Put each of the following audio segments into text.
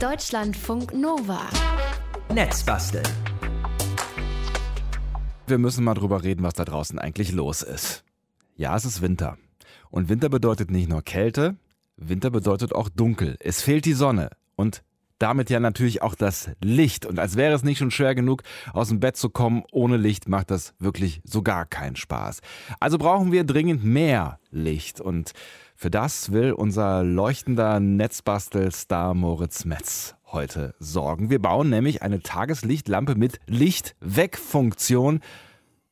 Deutschlandfunk Nova. Netzbasteln. Wir müssen mal drüber reden, was da draußen eigentlich los ist. Ja, es ist Winter. Und Winter bedeutet nicht nur Kälte, Winter bedeutet auch dunkel. Es fehlt die Sonne. Und damit ja natürlich auch das Licht. Und als wäre es nicht schon schwer genug, aus dem Bett zu kommen, ohne Licht macht das wirklich so gar keinen Spaß. Also brauchen wir dringend mehr Licht. Und für das will unser leuchtender Netzbastelstar Moritz Metz heute sorgen. Wir bauen nämlich eine Tageslichtlampe mit Licht-Weg-Funktion.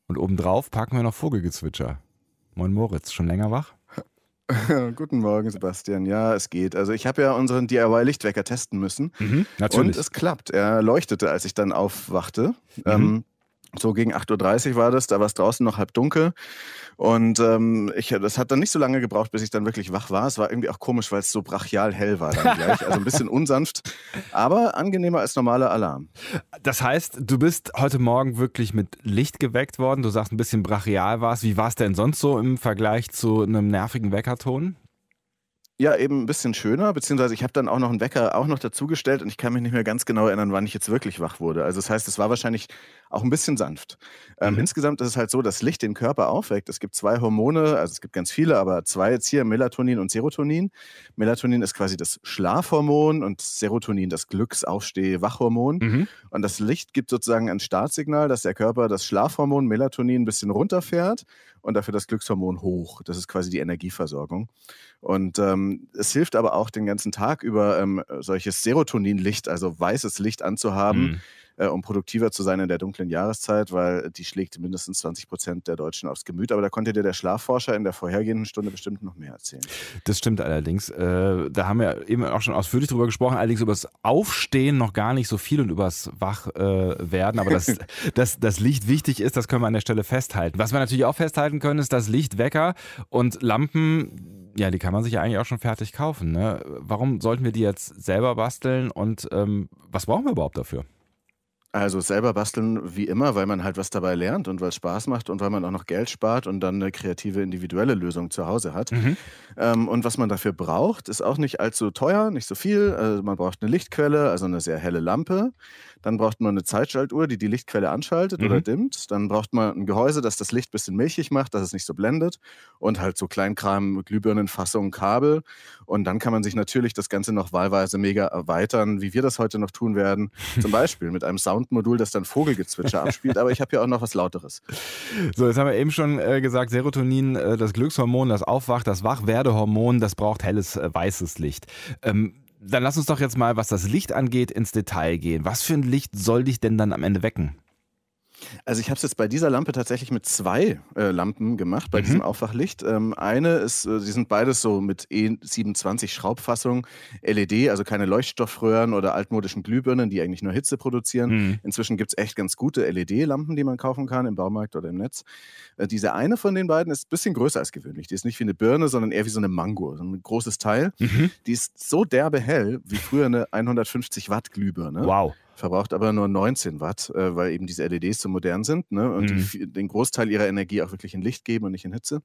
Und obendrauf packen wir noch Vogelgezwitscher. Moin Moritz, schon länger wach? Guten Morgen, Sebastian. Ja, es geht. Also ich habe ja unseren DIY-Lichtwecker testen müssen. Mhm, natürlich. Und es klappt. Er leuchtete, als ich dann aufwachte. Mhm. Ähm, so gegen 8.30 Uhr war das, da war es draußen noch halb dunkel. Und ähm, ich, das hat dann nicht so lange gebraucht, bis ich dann wirklich wach war. Es war irgendwie auch komisch, weil es so brachial hell war dann gleich. Also ein bisschen unsanft, aber angenehmer als normaler Alarm. Das heißt, du bist heute Morgen wirklich mit Licht geweckt worden. Du sagst, ein bisschen brachial war es. Wie war es denn sonst so im Vergleich zu einem nervigen Weckerton? Ja, eben ein bisschen schöner, beziehungsweise ich habe dann auch noch einen Wecker auch noch dazugestellt und ich kann mich nicht mehr ganz genau erinnern, wann ich jetzt wirklich wach wurde. Also das heißt, es war wahrscheinlich auch ein bisschen sanft. Ähm, Mhm. Insgesamt ist es halt so, dass Licht den Körper aufweckt. Es gibt zwei Hormone, also es gibt ganz viele, aber zwei jetzt hier, Melatonin und Serotonin. Melatonin ist quasi das Schlafhormon und Serotonin das Glücksaufsteh-Wachhormon. Mhm. Und das Licht gibt sozusagen ein Startsignal, dass der Körper das Schlafhormon Melatonin ein bisschen runterfährt und dafür das Glückshormon hoch. Das ist quasi die Energieversorgung. Und ähm, es hilft aber auch den ganzen Tag über ähm, solches Serotoninlicht, also weißes Licht anzuhaben, Mhm. Äh, um produktiver zu sein in der dunklen Jahreszeit, weil die schlägt mindestens 20 Prozent der Deutschen aufs Gemüt. Aber da konnte dir der Schlafforscher in der vorhergehenden Stunde bestimmt noch mehr erzählen. Das stimmt allerdings. Äh, da haben wir eben auch schon ausführlich drüber gesprochen, allerdings über das Aufstehen noch gar nicht so viel und übers Wachwerden. Äh. Aber dass, dass das Licht wichtig ist, das können wir an der Stelle festhalten. Was wir natürlich auch festhalten können, ist, dass Lichtwecker und Lampen, ja, die kann man sich ja eigentlich auch schon fertig kaufen. Ne? Warum sollten wir die jetzt selber basteln und ähm, was brauchen wir überhaupt dafür? Also selber basteln wie immer, weil man halt was dabei lernt und weil es Spaß macht und weil man auch noch Geld spart und dann eine kreative individuelle Lösung zu Hause hat. Mhm. Ähm, und was man dafür braucht, ist auch nicht allzu teuer, nicht so viel. Also man braucht eine Lichtquelle, also eine sehr helle Lampe. Dann braucht man eine Zeitschaltuhr, die die Lichtquelle anschaltet Mhm. oder dimmt. Dann braucht man ein Gehäuse, das das Licht ein bisschen milchig macht, dass es nicht so blendet. Und halt so Kleinkram, Glühbirnenfassung, Kabel. Und dann kann man sich natürlich das Ganze noch wahlweise mega erweitern, wie wir das heute noch tun werden. Zum Beispiel mit einem Soundmodul, das dann Vogelgezwitscher abspielt. Aber ich habe ja auch noch was Lauteres. So, jetzt haben wir eben schon äh, gesagt, Serotonin, äh, das Glückshormon, das Aufwacht, das Wachwerdehormon, das braucht helles, äh, weißes Licht. Ähm, dann lass uns doch jetzt mal, was das Licht angeht, ins Detail gehen. Was für ein Licht soll dich denn dann am Ende wecken? Also ich habe es jetzt bei dieser Lampe tatsächlich mit zwei äh, Lampen gemacht, bei Mhm. diesem Aufwachlicht. Ähm, eine ist, äh, die sind beides so mit E27 Schraubfassung, LED, also keine Leuchtstoffröhren oder altmodischen Glühbirnen, die eigentlich nur Hitze produzieren. Mhm. Inzwischen gibt es echt ganz gute LED-Lampen, die man kaufen kann im Baumarkt oder im Netz. Äh, diese eine von den beiden ist ein bisschen größer als gewöhnlich. Die ist nicht wie eine Birne, sondern eher wie so eine Mango, so ein großes Teil. Mhm. Die ist so derbe hell wie früher eine 150 Watt Glühbirne Wow. Verbraucht aber nur 19 Watt, äh, weil eben diese LEDs so modern sind ne? und Mhm. die, den Großteil ihrer Energie auch wirklich in Licht geben und nicht in Hitze.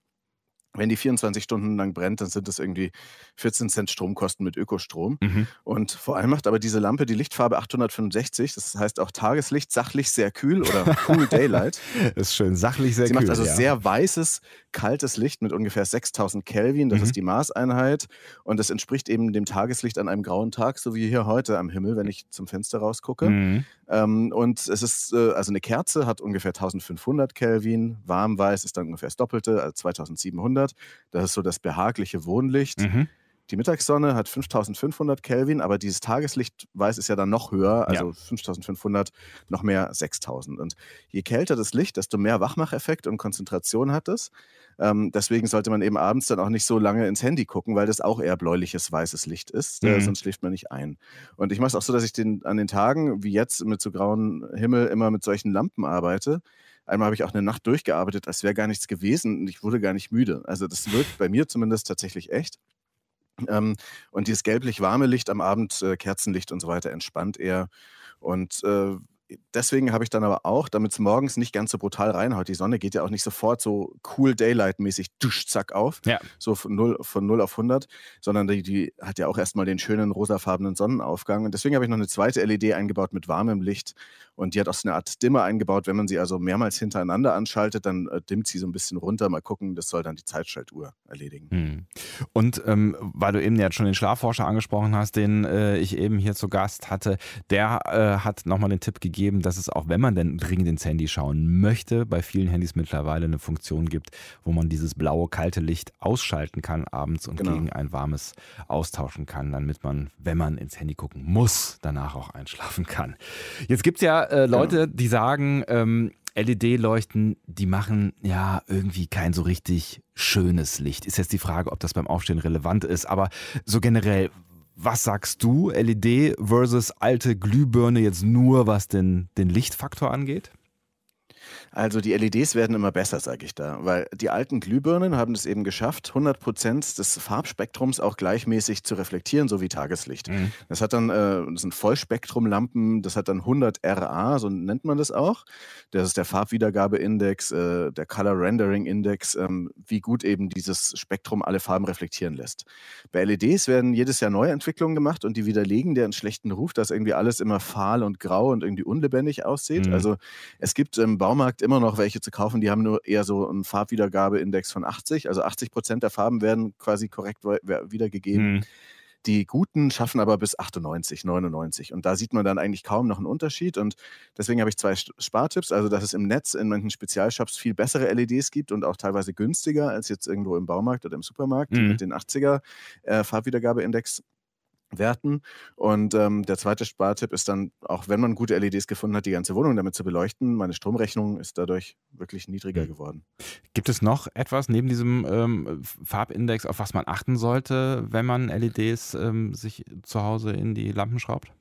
Wenn die 24 Stunden lang brennt, dann sind das irgendwie 14 Cent Stromkosten mit Ökostrom. Mhm. Und vor allem macht aber diese Lampe die Lichtfarbe 865, das heißt auch Tageslicht, sachlich sehr kühl oder Cool Daylight. Ist schön sachlich sehr Sie kühl. macht also ja. sehr weißes, kaltes Licht mit ungefähr 6000 Kelvin. Das Mhm. ist die Maßeinheit. Und das entspricht eben dem Tageslicht an einem grauen Tag, so wie hier heute am Himmel, wenn ich zum Fenster rausgucke. Mhm. Ähm, und es ist, äh, also eine Kerze hat ungefähr 1500 Kelvin. Warmweiß ist dann ungefähr das Doppelte, also 2700. Das ist so das behagliche Wohnlicht. Mhm. Die Mittagssonne hat 5500 Kelvin, aber dieses Tageslichtweiß ist ja dann noch höher, also 5500, noch mehr 6000. Und je kälter das Licht, desto mehr Wachmacheffekt und Konzentration hat es. Ähm, deswegen sollte man eben abends dann auch nicht so lange ins Handy gucken, weil das auch eher bläuliches, weißes Licht ist, äh, Mhm. sonst schläft man nicht ein. Und ich mache es auch so, dass ich den, an den Tagen, wie jetzt mit so grauen Himmel, immer mit solchen Lampen arbeite. Einmal habe ich auch eine Nacht durchgearbeitet, als wäre gar nichts gewesen und ich wurde gar nicht müde. Also das wirkt bei mir zumindest tatsächlich echt. Ähm, und dieses gelblich-warme Licht am Abend, äh, Kerzenlicht und so weiter, entspannt eher. Und äh, deswegen habe ich dann aber auch, damit es morgens nicht ganz so brutal reinhaut, die Sonne geht ja auch nicht sofort so cool Daylight-mäßig dusch, zack auf, ja. so von 0, von 0 auf 100, sondern die, die hat ja auch erstmal den schönen rosafarbenen Sonnenaufgang. Und deswegen habe ich noch eine zweite LED eingebaut mit warmem Licht und die hat auch so eine Art Dimmer eingebaut. Wenn man sie also mehrmals hintereinander anschaltet, dann äh, dimmt sie so ein bisschen runter. Mal gucken, das soll dann die Zeitschaltuhr erledigen. Hm. Und ähm, weil du eben jetzt schon den Schlafforscher angesprochen hast, den äh, ich eben hier zu Gast hatte, der äh, hat nochmal den Tipp gegeben, dass es auch, wenn man denn dringend ins Handy schauen möchte, bei vielen Handys mittlerweile eine Funktion gibt, wo man dieses blaue, kalte Licht ausschalten kann abends und genau. gegen ein warmes austauschen kann, damit man, wenn man ins Handy gucken muss, danach auch einschlafen kann. Jetzt gibt es ja äh, Leute, genau. die sagen, ähm, LED-Leuchten, die machen ja irgendwie kein so richtig schönes Licht. Ist jetzt die Frage, ob das beim Aufstehen relevant ist, aber so generell, was sagst du, LED versus alte Glühbirne jetzt nur, was den, den Lichtfaktor angeht? Also die LEDs werden immer besser, sage ich da, weil die alten Glühbirnen haben es eben geschafft, 100 Prozent des Farbspektrums auch gleichmäßig zu reflektieren, so wie Tageslicht. Mhm. Das hat dann, äh, das sind Vollspektrumlampen, das hat dann 100 RA, so nennt man das auch. Das ist der Farbwiedergabeindex, äh, der Color Rendering Index, ähm, wie gut eben dieses Spektrum alle Farben reflektieren lässt. Bei LEDs werden jedes Jahr neue Entwicklungen gemacht und die widerlegen deren schlechten Ruf, dass irgendwie alles immer fahl und grau und irgendwie unlebendig aussieht. Mhm. Also es gibt im Baumarkt Markt immer noch welche zu kaufen, die haben nur eher so einen Farbwiedergabeindex von 80. Also 80 Prozent der Farben werden quasi korrekt wiedergegeben. Mhm. Die guten schaffen aber bis 98, 99. Und da sieht man dann eigentlich kaum noch einen Unterschied. Und deswegen habe ich zwei Spartipps. Also, dass es im Netz in manchen Spezialshops viel bessere LEDs gibt und auch teilweise günstiger als jetzt irgendwo im Baumarkt oder im Supermarkt mhm. mit den 80er äh, Farbwiedergabeindex werten. Und ähm, der zweite Spartipp ist dann, auch wenn man gute LEDs gefunden hat, die ganze Wohnung damit zu beleuchten. Meine Stromrechnung ist dadurch wirklich niedriger mhm. geworden. Gibt es noch etwas neben diesem ähm, Farbindex, auf was man achten sollte, wenn man LEDs ähm, sich zu Hause in die Lampen schraubt?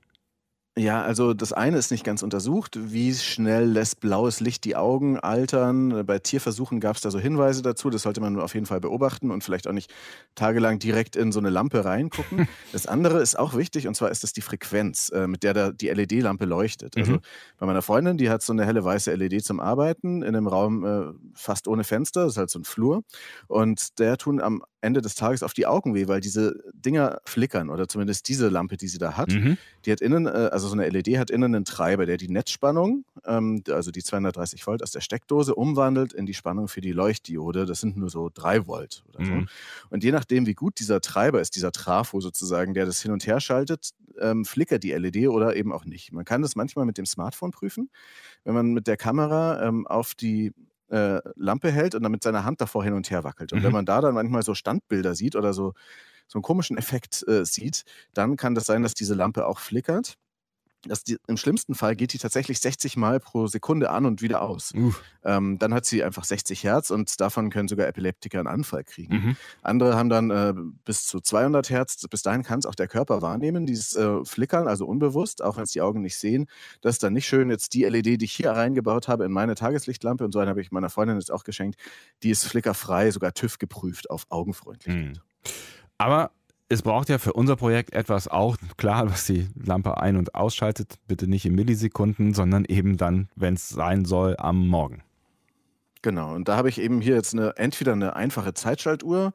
Ja, also das eine ist nicht ganz untersucht. Wie schnell lässt blaues Licht die Augen altern? Bei Tierversuchen gab es da so Hinweise dazu. Das sollte man auf jeden Fall beobachten und vielleicht auch nicht tagelang direkt in so eine Lampe reingucken. Das andere ist auch wichtig und zwar ist das die Frequenz, äh, mit der da die LED-Lampe leuchtet. Also mhm. bei meiner Freundin, die hat so eine helle weiße LED zum Arbeiten in einem Raum äh, fast ohne Fenster. Das ist halt so ein Flur. Und der tun am Ende des Tages auf die Augen weh, weil diese Dinger flickern oder zumindest diese Lampe, die sie da hat, mhm. die hat innen, äh, also so eine LED hat innen einen Treiber, der die Netzspannung, ähm, also die 230 Volt aus der Steckdose, umwandelt in die Spannung für die Leuchtdiode. Das sind nur so 3 Volt oder so. Mhm. Und je nachdem, wie gut dieser Treiber ist, dieser Trafo sozusagen, der das hin und her schaltet, ähm, flickert die LED oder eben auch nicht. Man kann das manchmal mit dem Smartphone prüfen. Wenn man mit der Kamera ähm, auf die äh, Lampe hält und dann mit seiner Hand davor hin und her wackelt. Und mhm. wenn man da dann manchmal so Standbilder sieht oder so, so einen komischen Effekt äh, sieht, dann kann das sein, dass diese Lampe auch flickert dass die, im schlimmsten Fall geht die tatsächlich 60 Mal pro Sekunde an und wieder aus. Ähm, dann hat sie einfach 60 Hertz und davon können sogar Epileptiker einen Anfall kriegen. Mhm. Andere haben dann äh, bis zu 200 Hertz. Bis dahin kann es auch der Körper wahrnehmen, dieses äh, Flickern, also unbewusst, auch wenn es die Augen nicht sehen. Das ist dann nicht schön. Jetzt die LED, die ich hier reingebaut habe in meine Tageslichtlampe und so eine habe ich meiner Freundin jetzt auch geschenkt, die ist flickerfrei, sogar TÜV geprüft auf Augenfreundlichkeit. Mhm. Aber es braucht ja für unser Projekt etwas auch, klar, was die Lampe ein- und ausschaltet, bitte nicht in Millisekunden, sondern eben dann, wenn es sein soll, am Morgen. Genau, und da habe ich eben hier jetzt eine, entweder eine einfache Zeitschaltuhr,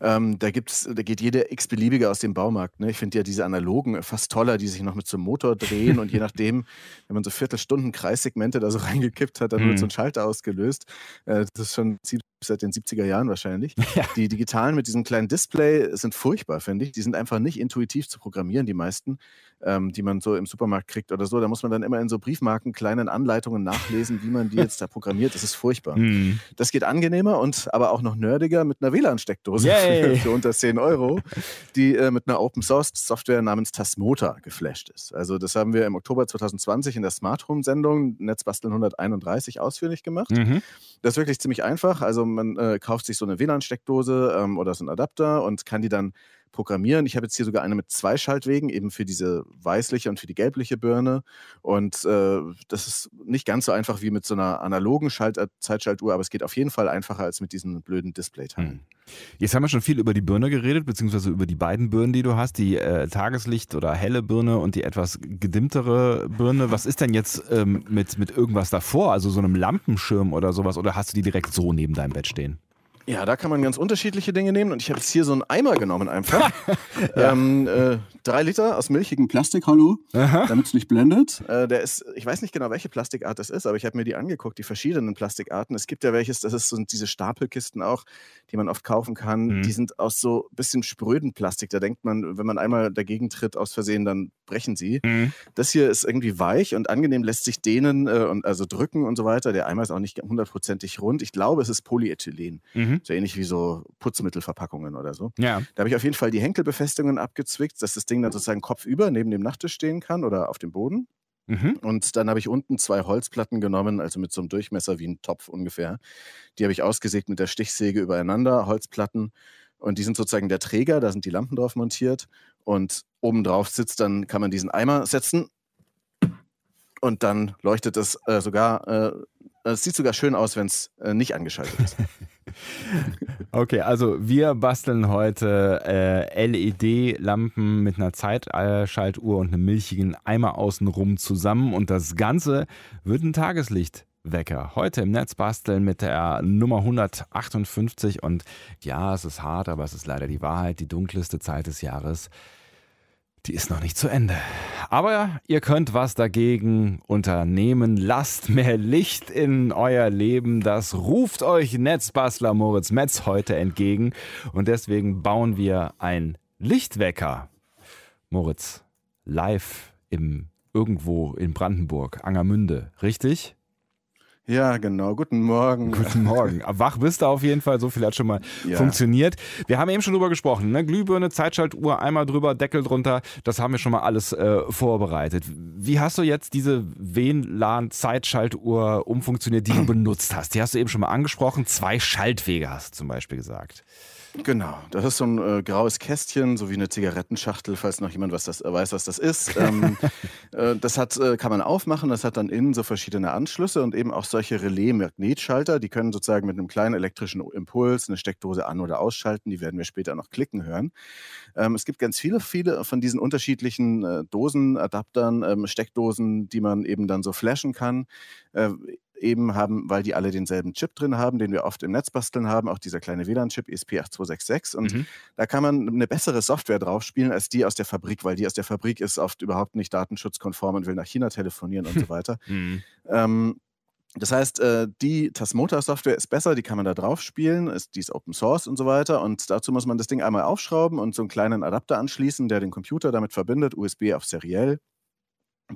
ähm, da, gibt's, da geht jeder x-beliebige aus dem Baumarkt. Ne? Ich finde ja diese analogen fast toller, die sich noch mit so einem Motor drehen und je nachdem, wenn man so Viertelstunden Kreissegmente da so reingekippt hat, dann wird so ein mhm. Schalter ausgelöst. Äh, das ist schon seit den 70er Jahren wahrscheinlich. Ja. Die digitalen mit diesem kleinen Display sind furchtbar, finde ich. Die sind einfach nicht intuitiv zu programmieren, die meisten, ähm, die man so im Supermarkt kriegt oder so. Da muss man dann immer in so Briefmarken kleinen Anleitungen nachlesen, wie man die jetzt da programmiert. Das ist furchtbar. Mm. Das geht angenehmer und aber auch noch nerdiger mit einer WLAN-Steckdose für, für, unter 10 Euro, die äh, mit einer Open-Source-Software namens Tasmota geflasht ist. Also das haben wir im Oktober 2020 in der Smart Home-Sendung Netzbasteln 131 ausführlich gemacht. Mhm. Das ist wirklich ziemlich einfach. Also man äh, kauft sich so eine WLAN-Steckdose ähm, oder so einen Adapter und kann die dann programmieren. Ich habe jetzt hier sogar eine mit zwei Schaltwegen, eben für diese weißliche und für die gelbliche Birne. Und äh, das ist nicht ganz so einfach wie mit so einer analogen Schalt äh, Zeitschaltuhr, aber es geht auf jeden Fall einfacher als mit diesen blöden Display-Teilen. Hm. Jetzt haben wir schon viel über die Birne geredet, beziehungsweise über die beiden Birnen, die du hast, die äh, Tageslicht- oder helle Birne und die etwas gedimmtere Birne. Was ist denn jetzt ähm, mit, mit irgendwas davor, also so einem Lampenschirm oder sowas, oder hast du die direkt so neben deinem Bett stehen? Ja, da kann man ganz unterschiedliche Dinge nehmen. Und ich habe jetzt hier so einen Eimer genommen einfach. ja. ähm, äh, drei Liter aus milchigem Plastik, hallo, damit es nicht blendet. Äh, der ist, ich weiß nicht genau, welche Plastikart das ist, aber ich habe mir die angeguckt, die verschiedenen Plastikarten. Es gibt ja welches, das ist so diese Stapelkisten auch, die man oft kaufen kann. Mhm. Die sind aus so ein bisschen spröden Plastik. Da denkt man, wenn man einmal dagegen tritt aus Versehen, dann brechen sie. Mhm. Das hier ist irgendwie weich und angenehm, lässt sich dehnen äh, und also drücken und so weiter. Der Eimer ist auch nicht hundertprozentig rund. Ich glaube, es ist Polyethylen. Mhm. So ähnlich wie so Putzmittelverpackungen oder so. Ja. Da habe ich auf jeden Fall die Henkelbefestigungen abgezwickt, dass das Ding dann sozusagen kopfüber neben dem Nachttisch stehen kann oder auf dem Boden. Mhm. Und dann habe ich unten zwei Holzplatten genommen, also mit so einem Durchmesser wie ein Topf ungefähr. Die habe ich ausgesägt mit der Stichsäge übereinander, Holzplatten. Und die sind sozusagen der Träger, da sind die Lampen drauf montiert. Und obendrauf sitzt, dann kann man diesen Eimer setzen. Und dann leuchtet es äh, sogar, äh, es sieht sogar schön aus, wenn es äh, nicht angeschaltet ist. Okay, also wir basteln heute äh, LED-Lampen mit einer Zeitschaltuhr und einem milchigen Eimer außenrum zusammen. Und das Ganze wird ein Tageslichtwecker. Heute im Netz basteln mit der Nummer 158 und ja, es ist hart, aber es ist leider die Wahrheit, die dunkelste Zeit des Jahres die ist noch nicht zu Ende. Aber ihr könnt was dagegen unternehmen. Lasst mehr Licht in euer Leben. Das ruft euch Netzbastler Moritz Metz heute entgegen. Und deswegen bauen wir ein Lichtwecker. Moritz, live im irgendwo in Brandenburg, Angermünde, richtig? Ja, genau. Guten Morgen. Guten Morgen. Wach bist du auf jeden Fall. So viel hat schon mal ja. funktioniert. Wir haben eben schon drüber gesprochen. Ne? Glühbirne, Zeitschaltuhr, einmal drüber, Deckel drunter. Das haben wir schon mal alles äh, vorbereitet. Wie hast du jetzt diese WLAN-Zeitschaltuhr umfunktioniert, die du benutzt hast? Die hast du eben schon mal angesprochen. Zwei Schaltwege hast du zum Beispiel gesagt. Genau, das ist so ein äh, graues Kästchen, so wie eine Zigarettenschachtel, falls noch jemand was das, äh, weiß, was das ist. Ähm, äh, das hat, äh, kann man aufmachen, das hat dann innen so verschiedene Anschlüsse und eben auch solche Relais-Magnetschalter, die können sozusagen mit einem kleinen elektrischen Impuls eine Steckdose an- oder ausschalten, die werden wir später noch klicken hören. Ähm, es gibt ganz viele, viele von diesen unterschiedlichen äh, Dosen, Adaptern, ähm, Steckdosen, die man eben dann so flashen kann. Eben haben, weil die alle denselben Chip drin haben, den wir oft im Netz basteln haben, auch dieser kleine WLAN-Chip ESP8266. Und mhm. da kann man eine bessere Software drauf spielen als die aus der Fabrik, weil die aus der Fabrik ist oft überhaupt nicht datenschutzkonform und will nach China telefonieren und so weiter. Mhm. Ähm, das heißt, äh, die Tasmota-Software ist besser, die kann man da drauf spielen, ist, die ist Open Source und so weiter. Und dazu muss man das Ding einmal aufschrauben und so einen kleinen Adapter anschließen, der den Computer damit verbindet, USB auf seriell.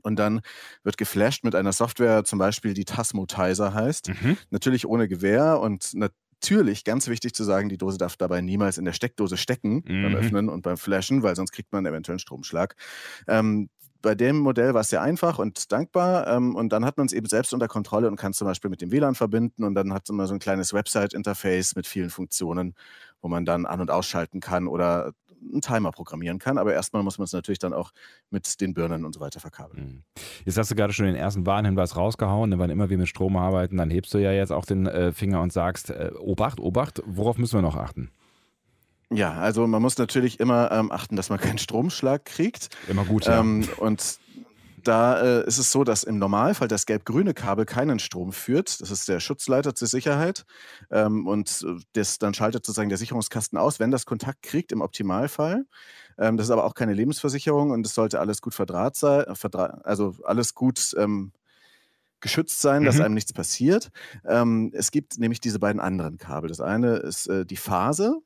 Und dann wird geflasht mit einer Software, zum Beispiel die Tasmotizer heißt. Mhm. Natürlich ohne Gewehr und natürlich, ganz wichtig zu sagen, die Dose darf dabei niemals in der Steckdose stecken mhm. beim Öffnen und beim Flashen, weil sonst kriegt man eventuell einen Stromschlag. Ähm, bei dem Modell war es sehr einfach und dankbar. Ähm, und dann hat man es eben selbst unter Kontrolle und kann zum Beispiel mit dem WLAN verbinden. Und dann hat man so ein kleines Website-Interface mit vielen Funktionen, wo man dann an- und ausschalten kann oder einen Timer programmieren kann. Aber erstmal muss man es natürlich dann auch mit den Birnen und so weiter verkabeln. Mhm. Jetzt hast du gerade schon den ersten Warnhinweis rausgehauen. Wann immer wir mit Strom arbeiten, dann hebst du ja jetzt auch den äh, Finger und sagst, äh, Obacht, Obacht, worauf müssen wir noch achten? Ja, also man muss natürlich immer ähm, achten, dass man keinen Stromschlag kriegt. Immer gut, ja. Ähm, und da äh, ist es so, dass im Normalfall das gelb-grüne Kabel keinen Strom führt. Das ist der Schutzleiter zur Sicherheit. Ähm, und äh, das, dann schaltet sozusagen der Sicherungskasten aus, wenn das Kontakt kriegt, im Optimalfall. Ähm, das ist aber auch keine Lebensversicherung und es sollte alles gut verdraht sein, äh, verdra also alles gut ähm, geschützt sein, mhm. dass einem nichts passiert. Ähm, es gibt nämlich diese beiden anderen Kabel. Das eine ist äh, die Phase.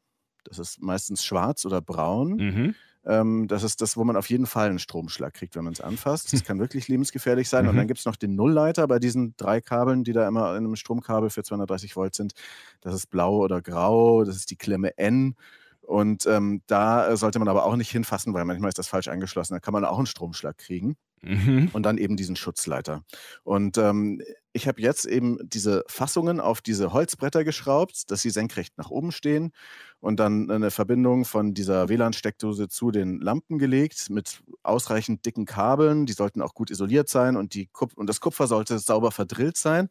Das ist meistens schwarz oder braun. Mhm. Ähm, das ist das, wo man auf jeden Fall einen Stromschlag kriegt, wenn man es anfasst. Das kann wirklich lebensgefährlich sein. Mhm. Und dann gibt es noch den Nullleiter bei diesen drei Kabeln, die da immer in einem Stromkabel für 230 Volt sind. Das ist blau oder grau, das ist die Klemme N. Und ähm, da sollte man aber auch nicht hinfassen, weil manchmal ist das falsch angeschlossen. Da kann man auch einen Stromschlag kriegen. Mhm. Und dann eben diesen Schutzleiter. Und ähm, ich habe jetzt eben diese Fassungen auf diese Holzbretter geschraubt, dass sie senkrecht nach oben stehen und dann eine Verbindung von dieser WLAN-Steckdose zu den Lampen gelegt mit ausreichend dicken Kabeln. Die sollten auch gut isoliert sein und, die Kup und das Kupfer sollte sauber verdrillt sein.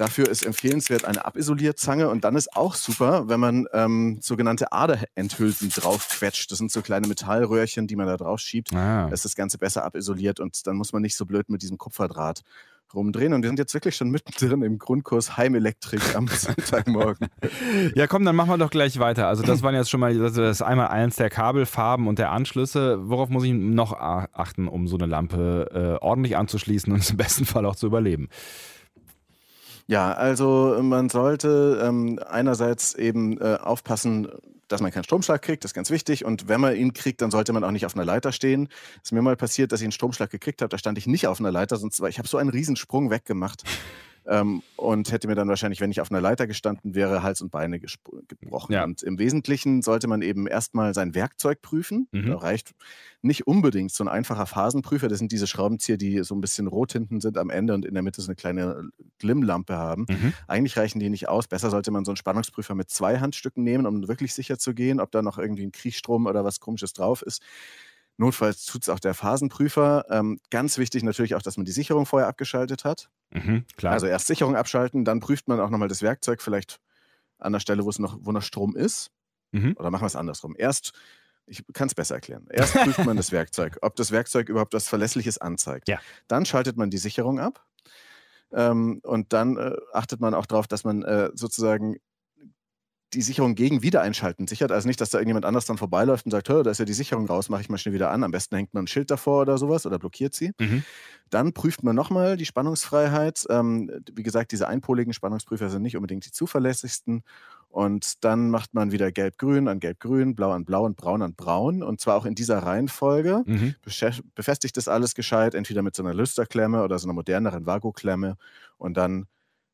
Dafür ist empfehlenswert eine Abisolierzange und dann ist auch super, wenn man ähm, sogenannte Aderenthülsen draufquetscht. Das sind so kleine Metallröhrchen, die man da drauf schiebt. Ah. Da ist das Ganze besser abisoliert und dann muss man nicht so blöd mit diesem Kupferdraht rumdrehen. Und wir sind jetzt wirklich schon mittendrin im Grundkurs Heimelektrik am Sonntagmorgen. ja, komm, dann machen wir doch gleich weiter. Also das waren jetzt schon mal das ist einmal eins der Kabelfarben und der Anschlüsse. Worauf muss ich noch achten, um so eine Lampe äh, ordentlich anzuschließen und im besten Fall auch zu überleben? Ja, also man sollte ähm, einerseits eben äh, aufpassen, dass man keinen Stromschlag kriegt, das ist ganz wichtig. Und wenn man ihn kriegt, dann sollte man auch nicht auf einer Leiter stehen. Es ist mir mal passiert, dass ich einen Stromschlag gekriegt habe, da stand ich nicht auf einer Leiter, sonst war ich habe so einen Riesensprung weggemacht ähm, und hätte mir dann wahrscheinlich, wenn ich auf einer Leiter gestanden wäre, Hals und Beine gebrochen. Ja. Und im Wesentlichen sollte man eben erstmal sein Werkzeug prüfen. Mhm. Da reicht nicht unbedingt so ein einfacher Phasenprüfer. Das sind diese Schraubenzieher, die so ein bisschen rot hinten sind am Ende und in der Mitte so eine kleine Glimmlampe haben. Mhm. Eigentlich reichen die nicht aus. Besser sollte man so einen Spannungsprüfer mit zwei Handstücken nehmen, um wirklich sicher zu gehen, ob da noch irgendwie ein Kriechstrom oder was Komisches drauf ist. Notfalls tut es auch der Phasenprüfer. Ähm, ganz wichtig natürlich auch, dass man die Sicherung vorher abgeschaltet hat. Mhm, also erst Sicherung abschalten, dann prüft man auch nochmal das Werkzeug vielleicht an der Stelle, wo es noch, wo noch Strom ist. Mhm. Oder machen wir es andersrum. Erst, ich kann es besser erklären. Erst prüft man das Werkzeug, ob das Werkzeug überhaupt was Verlässliches anzeigt. Ja. Dann schaltet man die Sicherung ab. Ähm, und dann äh, achtet man auch darauf, dass man äh, sozusagen die Sicherung gegen Wiedereinschalten sichert. Also nicht, dass da irgendjemand anders dann vorbeiläuft und sagt, da ist ja die Sicherung raus, mache ich mal schnell wieder an. Am besten hängt man ein Schild davor oder sowas oder blockiert sie. Mhm. Dann prüft man nochmal die Spannungsfreiheit. Ähm, wie gesagt, diese einpoligen Spannungsprüfer sind nicht unbedingt die zuverlässigsten. Und dann macht man wieder Gelb-Grün an Gelb-Grün, Blau an Blau und Braun an Braun. Und zwar auch in dieser Reihenfolge. Mhm. Befestigt das alles gescheit, entweder mit so einer Lüsterklemme oder so einer moderneren Vago-Klemme. Und dann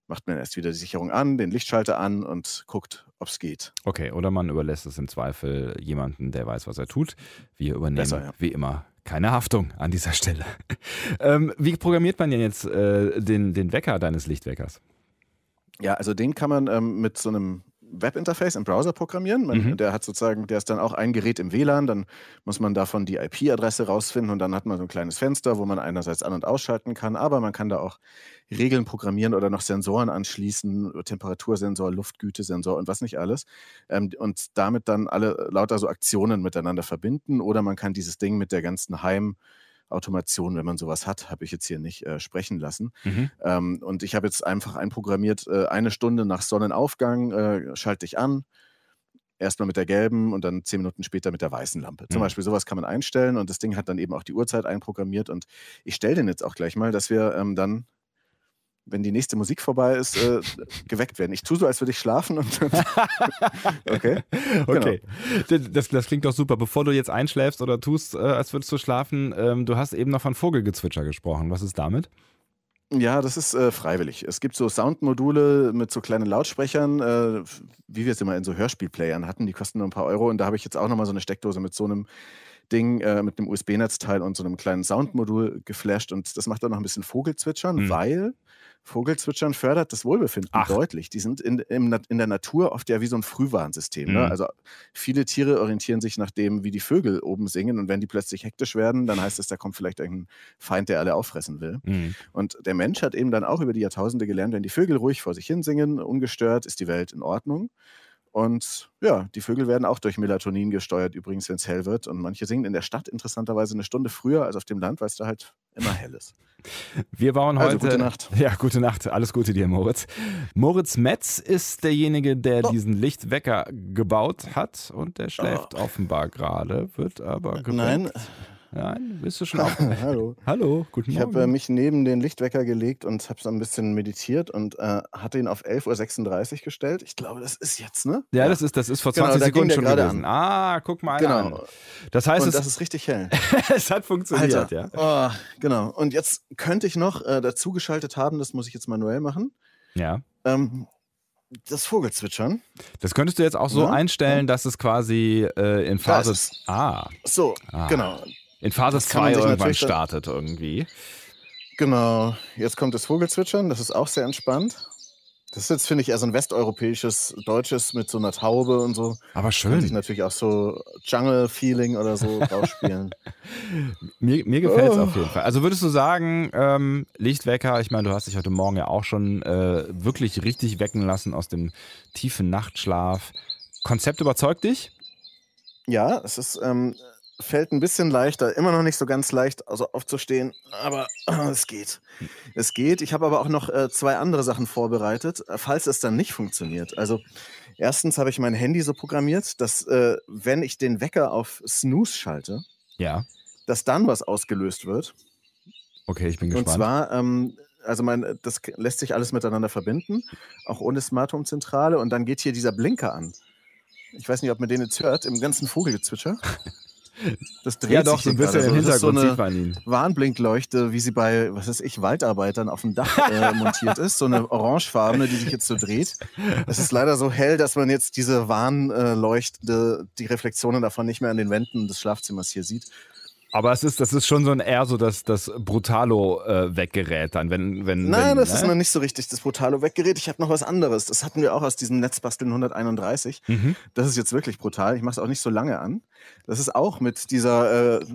macht man erst wieder die Sicherung an, den Lichtschalter an und guckt, ob es geht. Okay, oder man überlässt es im Zweifel jemandem, der weiß, was er tut. Wir übernehmen Besser, ja. wie immer keine Haftung an dieser Stelle. ähm, wie programmiert man denn jetzt äh, den, den Wecker deines Lichtweckers? Ja, also den kann man ähm, mit so einem Webinterface im Browser programmieren. Man, mhm. Der hat sozusagen, der ist dann auch ein Gerät im WLAN, dann muss man davon die IP-Adresse rausfinden und dann hat man so ein kleines Fenster, wo man einerseits an- und ausschalten kann, aber man kann da auch Regeln programmieren oder noch Sensoren anschließen, Temperatursensor, Luftgütesensor und was nicht alles. Ähm, und damit dann alle lauter so Aktionen miteinander verbinden oder man kann dieses Ding mit der ganzen Heim- Automation, wenn man sowas hat, habe ich jetzt hier nicht äh, sprechen lassen. Mhm. Ähm, und ich habe jetzt einfach einprogrammiert, äh, eine Stunde nach Sonnenaufgang äh, schalte ich an. Erstmal mit der gelben und dann zehn Minuten später mit der weißen Lampe. Zum mhm. Beispiel sowas kann man einstellen und das Ding hat dann eben auch die Uhrzeit einprogrammiert. Und ich stelle den jetzt auch gleich mal, dass wir ähm, dann wenn die nächste Musik vorbei ist, äh, geweckt werden. Ich tue so, als würde ich schlafen. Und okay. Okay. Genau. Das, das, klingt doch super. Bevor du jetzt einschläfst oder tust, äh, als würdest du schlafen, ähm, du hast eben noch von Vogelgezwitscher gesprochen. Was ist damit? Ja, das ist äh, freiwillig. Es gibt so Soundmodule mit so kleinen Lautsprechern, äh, wie wir es immer in so Hörspielplayern hatten. Die kosten nur ein paar Euro. Und da habe ich jetzt auch nochmal so eine Steckdose mit so einem Ding äh, mit einem USB-Netzteil und so einem kleinen Soundmodul geflasht. Und das macht dann noch ein bisschen Vogelzwitschern, mhm. weil Vogelzwitschern fördert das Wohlbefinden Ach. deutlich. Die sind in, in, in, der Natur oft ja wie so ein Frühwarnsystem. Ne? Mhm. Ne? Also viele Tiere orientieren sich nach dem, wie die Vögel oben singen. Und wenn die plötzlich hektisch werden, dann heißt es, da kommt vielleicht irgendein Feind, der alle auffressen will. Mhm. Und der Mensch hat eben dann auch über die Jahrtausende gelernt, wenn die Vögel ruhig vor sich hin singen, ungestört, ist die Welt in Ordnung. Und ja, die Vögel werden auch durch Melatonin gesteuert, übrigens, wenn es hell wird. Und manche singen in der Stadt interessanterweise eine Stunde früher als auf dem Land, weil es da halt immer hell ist. Wir bauen also, heute. Also, gute Nacht. Ja, gute Nacht. Alles Gute dir, Moritz. Moritz Metz ist derjenige, der oh. diesen Lichtwecker gebaut hat und der schläft oh. offenbar gerade, wird aber geweckt. Nein, Nein, bist du schon auf? Hallo. Hallo, guten Morgen. Ich habe äh, mich neben den Lichtwecker gelegt und habe so ein bisschen meditiert und äh, hatte ihn auf 11.36 Uhr gestellt. Ich glaube, das ist jetzt, ne? Ja, ja. Das, ist, das ist vor 20 genau, Sekunden schon gewesen. An. Ah, guck mal genau. an. Das heißt, und es, das ist richtig hell. es hat funktioniert, Alter. ja. Oh, genau. Und jetzt könnte ich noch äh, dazugeschaltet haben, das muss ich jetzt manuell machen. Ja. Ähm, das Vogelzwitschern. Das könntest du jetzt auch so Ja, einstellen, dass es quasi äh, in Phase. Ah, So, Ah. genau. In Phase Das kann man 2 sich irgendwann startet irgendwie. Genau. Jetzt kommt das Vogelzwitschern, das ist auch sehr entspannt. Das ist jetzt, finde ich, eher so ein westeuropäisches, deutsches mit so einer Taube und so. Aber Kann sich schön. natürlich auch so Jungle-Feeling oder so draufspielen. Mir, mir gefällt es Oh. auf jeden Fall. Also würdest du sagen, ähm, Lichtwecker, ich meine, du hast dich heute Morgen ja auch schon äh, wirklich richtig wecken lassen aus dem tiefen Nachtschlaf. Konzept überzeugt dich? Ja, es ist, ähm, fällt ein bisschen leichter, immer noch nicht so ganz leicht, also aufzustehen, aber äh, es geht. Es geht. Ich habe aber auch noch äh, zwei andere Sachen vorbereitet, äh, falls es dann nicht funktioniert. Also erstens habe ich mein Handy so programmiert, dass äh, wenn ich den Wecker auf Snooze schalte, Ja. dass dann was ausgelöst wird. Okay, ich bin Und gespannt. zwar, ähm, also mein, das lässt sich alles miteinander verbinden, auch ohne Smart Home Zentrale. Und dann geht hier dieser Blinker an. Ich weiß nicht, ob man den jetzt hört, im ganzen Vogelgezwitscher. Das dreht ja, doch, sich so ein bisschen im ist so Hintergrund eine sieht man ihn. Warnblinkleuchte, wie sie bei, was weiß ich, Waldarbeitern auf dem Dach äh, montiert ist. So eine orangefarbene, die sich jetzt so dreht. Es ist leider so hell, dass man jetzt diese Warnleuchte, die Reflexionen davon nicht mehr an den Wänden des Schlafzimmers hier sieht. Aber es ist, das ist schon so ein eher so das, das Brutalo-Weggerät dann, wenn, wenn. Nein, wenn, das ist ne? noch nicht so richtig das brutale Weggerät. Ich habe noch was anderes. Das hatten wir auch aus diesem Netzbasteln 131. Mhm. Das ist jetzt wirklich brutal. Ich mache es auch nicht so lange an. Das ist auch mit dieser äh,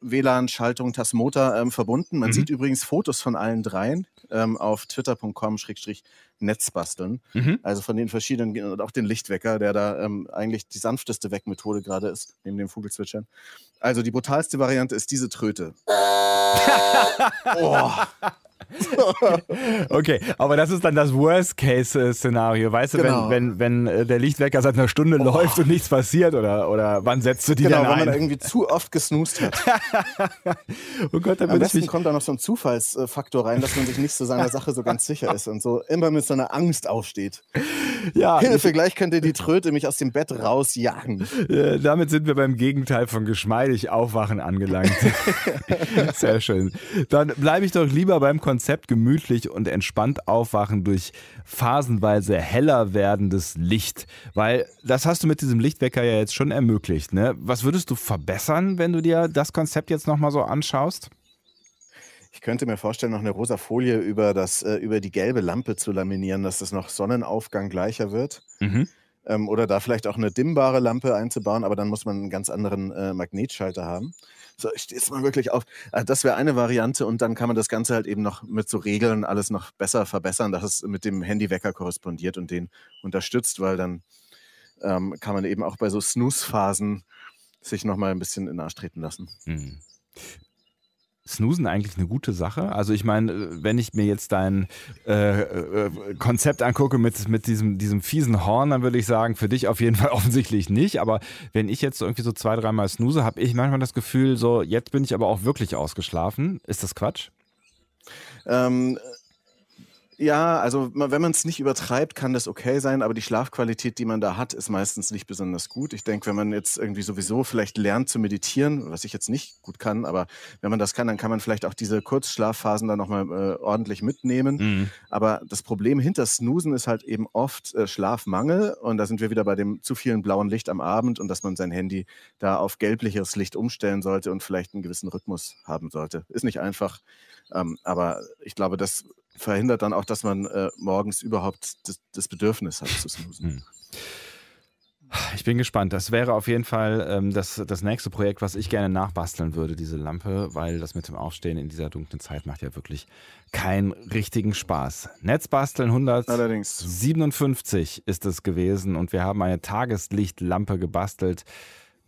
WLAN-Schaltung Tasmota ähm, verbunden. Man Mhm. sieht übrigens Fotos von allen dreien ähm, auf twitter.com-netzbasteln. Mhm. Also von den verschiedenen, und auch den Lichtwecker, der da ähm, eigentlich die sanfteste Weckmethode gerade ist, neben dem Vogelzwitschern. Also die brutalste Variante ist diese Tröte. oh. Okay, aber das ist dann das Worst-Case-Szenario. Weißt du, Genau. wenn, wenn, wenn äh, der Lichtwecker seit einer Stunde läuft und nichts passiert oder, oder wann setzt du die Genau, dann wenn man ein? irgendwie zu oft gesnoost hat. oh Gott, da Am besten kommt da noch so ein Zufallsfaktor rein, dass man sich nicht so seiner Sache so ganz sicher ist und so immer mit so einer Angst aufsteht. ja, Hilfe, gleich könnte die Tröte mich aus dem Bett rausjagen. Äh, damit sind wir beim Gegenteil von geschmeidig aufwachen angelangt. Sehr schön. Dann bleibe ich doch lieber beim Konzept gemütlich und entspannt aufwachen durch phasenweise heller werdendes Licht. Weil das hast du mit diesem Lichtwecker ja jetzt schon ermöglicht. Ne? Was würdest du verbessern, wenn du dir das Konzept jetzt nochmal so anschaust? Ich könnte mir vorstellen, noch eine rosa Folie über, das, äh, über die gelbe Lampe zu laminieren, dass das noch Sonnenaufgang gleicher wird. Mhm. Ähm, oder da vielleicht auch eine dimmbare Lampe einzubauen, aber dann muss man einen ganz anderen äh, Magnetschalter haben. So, ich stehe jetzt mal wirklich auf. Äh, das wäre eine Variante und dann kann man das Ganze halt eben noch mit so Regeln alles noch besser verbessern, dass es mit dem Handywecker korrespondiert und den unterstützt, weil dann ähm, kann man eben auch bei so Snooze-Phasen sich nochmal ein bisschen in den Arsch treten lassen. Mhm. Snoosen eigentlich eine gute Sache? Also ich meine, wenn ich mir jetzt dein äh, äh, Konzept angucke mit, mit diesem, diesem fiesen Horn, dann würde ich sagen, für dich auf jeden Fall offensichtlich nicht. Aber wenn ich jetzt so irgendwie so zwei, dreimal snooze, habe ich manchmal das Gefühl, so jetzt bin ich aber auch wirklich ausgeschlafen. Ist das Quatsch? Ähm, ja, also wenn man es nicht übertreibt, kann das okay sein, aber die Schlafqualität, die man da hat, ist meistens nicht besonders gut. Ich denke, wenn man jetzt irgendwie sowieso vielleicht lernt zu meditieren, was ich jetzt nicht gut kann, aber wenn man das kann, dann kann man vielleicht auch diese Kurzschlafphasen dann nochmal äh, ordentlich mitnehmen. Mhm. Aber das Problem hinter Snoosen ist halt eben oft äh, Schlafmangel und da sind wir wieder bei dem zu vielen blauen Licht am Abend und dass man sein Handy da auf gelblicheres Licht umstellen sollte und vielleicht einen gewissen Rhythmus haben sollte. Ist nicht einfach, ähm, aber ich glaube, das verhindert dann auch, dass man äh, morgens überhaupt das, das Bedürfnis hat zu snoosen. Mhm. Ich bin gespannt. Das wäre auf jeden Fall ähm, das, das nächste Projekt, was ich gerne nachbasteln würde, diese Lampe, weil das mit dem Aufstehen in dieser dunklen Zeit macht ja wirklich keinen richtigen Spaß. Netzbasteln 100. Allerdings. 57 ist es gewesen und wir haben eine Tageslichtlampe gebastelt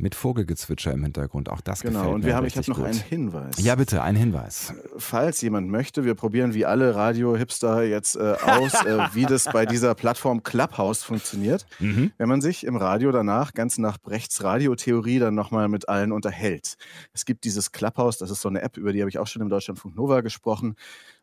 mit Vogelgezwitscher im Hintergrund. Auch das Genau, gefällt und mir wir haben, ich habe noch gut. einen Hinweis. Ja, bitte, ein Hinweis. Falls jemand möchte, wir probieren wie alle Radio-Hipster jetzt äh, aus, äh, wie das bei dieser Plattform Clubhouse funktioniert. Mhm. wenn man sich im Radio danach, ganz nach Brechts Radiotheorie, dann nochmal mit allen unterhält. Es gibt dieses Clubhouse, das ist so eine App, über die habe ich auch schon im Deutschlandfunk Nova gesprochen.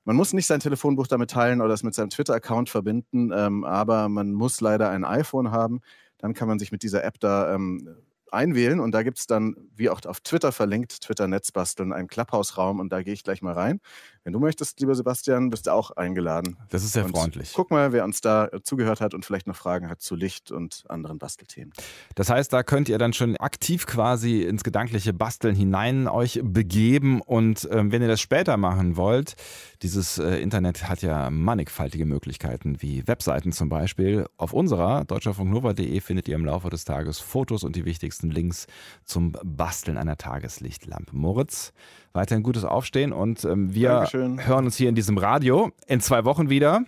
Man muss nicht sein Telefonbuch damit teilen oder es mit seinem Twitter-Account verbinden, ähm, aber man muss leider ein iPhone haben. Dann kann man sich mit dieser App da ähm, einwählen und da gibt es dann, wie auch auf Twitter verlinkt, Twitter Netzbasteln, einen Clubhouse-Raum und da gehe ich gleich mal rein. Wenn du möchtest, lieber Sebastian, bist du auch eingeladen. Das ist sehr und freundlich. Guck mal, wer uns da zugehört hat und vielleicht noch Fragen hat zu Licht und anderen Bastelthemen. Das heißt, da könnt ihr dann schon aktiv quasi ins gedankliche Basteln hinein euch begeben und äh, wenn ihr das später machen wollt, dieses äh, Internet hat ja mannigfaltige Möglichkeiten, wie Webseiten zum Beispiel. Auf unserer deutscherfunknova.de findet ihr im Laufe des Tages Fotos und die wichtigsten Links zum Basteln einer Tageslichtlampe. Moritz, weiterhin gutes Aufstehen und ähm, wir Dankeschön. hören uns hier in diesem Radio in zwei Wochen wieder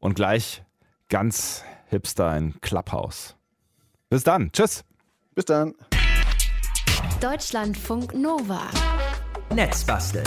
und gleich ganz hipster in Clubhouse. Bis dann. Tschüss. Bis dann. Deutschlandfunk Nova. Netzbasteln.